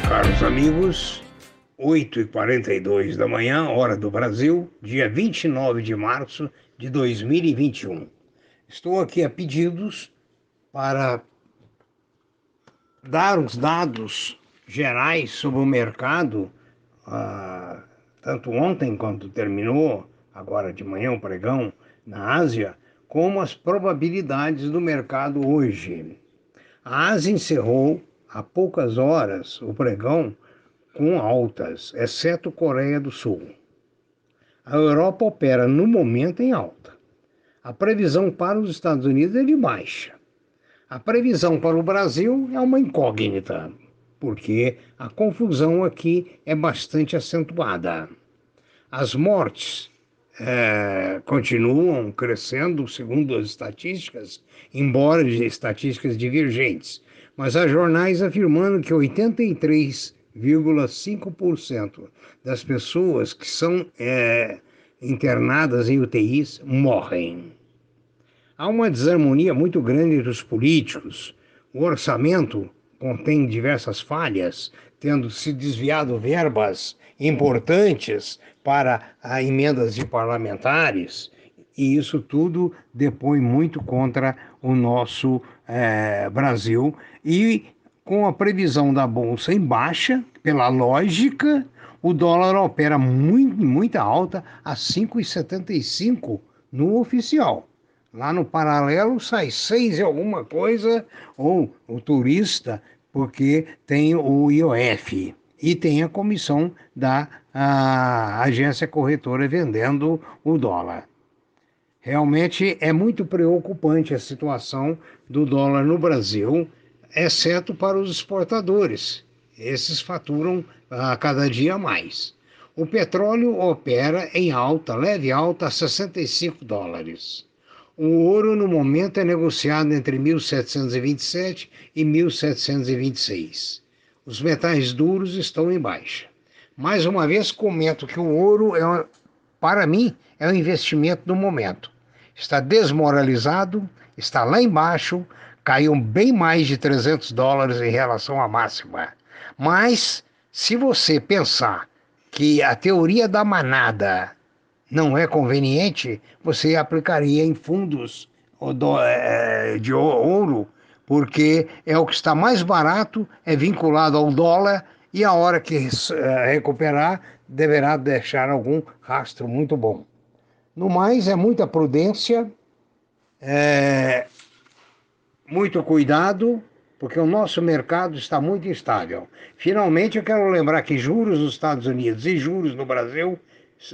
caros amigos. 8h42 da manhã, hora do Brasil, dia 29 de março de 2021. Estou aqui a pedidos para dar os dados gerais sobre o mercado, ah, tanto ontem quanto terminou, agora de manhã o pregão, na Ásia, como as probabilidades do mercado hoje. A Ásia encerrou há poucas horas o pregão com altas, exceto Coreia do Sul. A Europa opera no momento em alta. A previsão para os Estados Unidos é de baixa. A previsão para o Brasil é uma incógnita, porque a confusão aqui é bastante acentuada. As mortes é, continuam crescendo, segundo as estatísticas, embora de estatísticas divergentes, mas há jornais afirmando que 83,5% das pessoas que são é, internadas em UTIs morrem. Há uma desarmonia muito grande entre os políticos. O orçamento contém diversas falhas, tendo se desviado verbas importantes para emendas de parlamentares, e isso tudo depõe muito contra o nosso é, Brasil. E com a previsão da Bolsa em baixa, pela lógica, o dólar opera muito, muita alta a 5,75 no oficial. Lá no paralelo sai seis e alguma coisa, ou o turista, porque tem o IOF e tem a comissão da a agência corretora vendendo o dólar. Realmente é muito preocupante a situação do dólar no Brasil, exceto para os exportadores. Esses faturam a cada dia mais. O petróleo opera em alta, leve alta, a 65 dólares. O ouro, no momento, é negociado entre 1.727 e 1.726. Os metais duros estão em baixa. Mais uma vez, comento que o ouro, é, para mim, é um investimento do momento. Está desmoralizado, está lá embaixo, caiu bem mais de 300 dólares em relação à máxima. Mas, se você pensar que a teoria da manada não é conveniente, você aplicaria em fundos eh, de ouro, porque é o que está mais barato, é vinculado ao dólar e a hora que eh, recuperar deverá deixar algum rastro muito bom. No mais, é muita prudência, é muito cuidado, porque o nosso mercado está muito instável. Finalmente, eu quero lembrar que juros nos Estados Unidos e juros no Brasil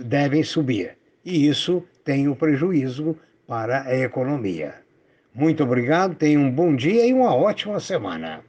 devem subir, e isso tem um prejuízo para a economia. Muito obrigado, tenha um bom dia e uma ótima semana.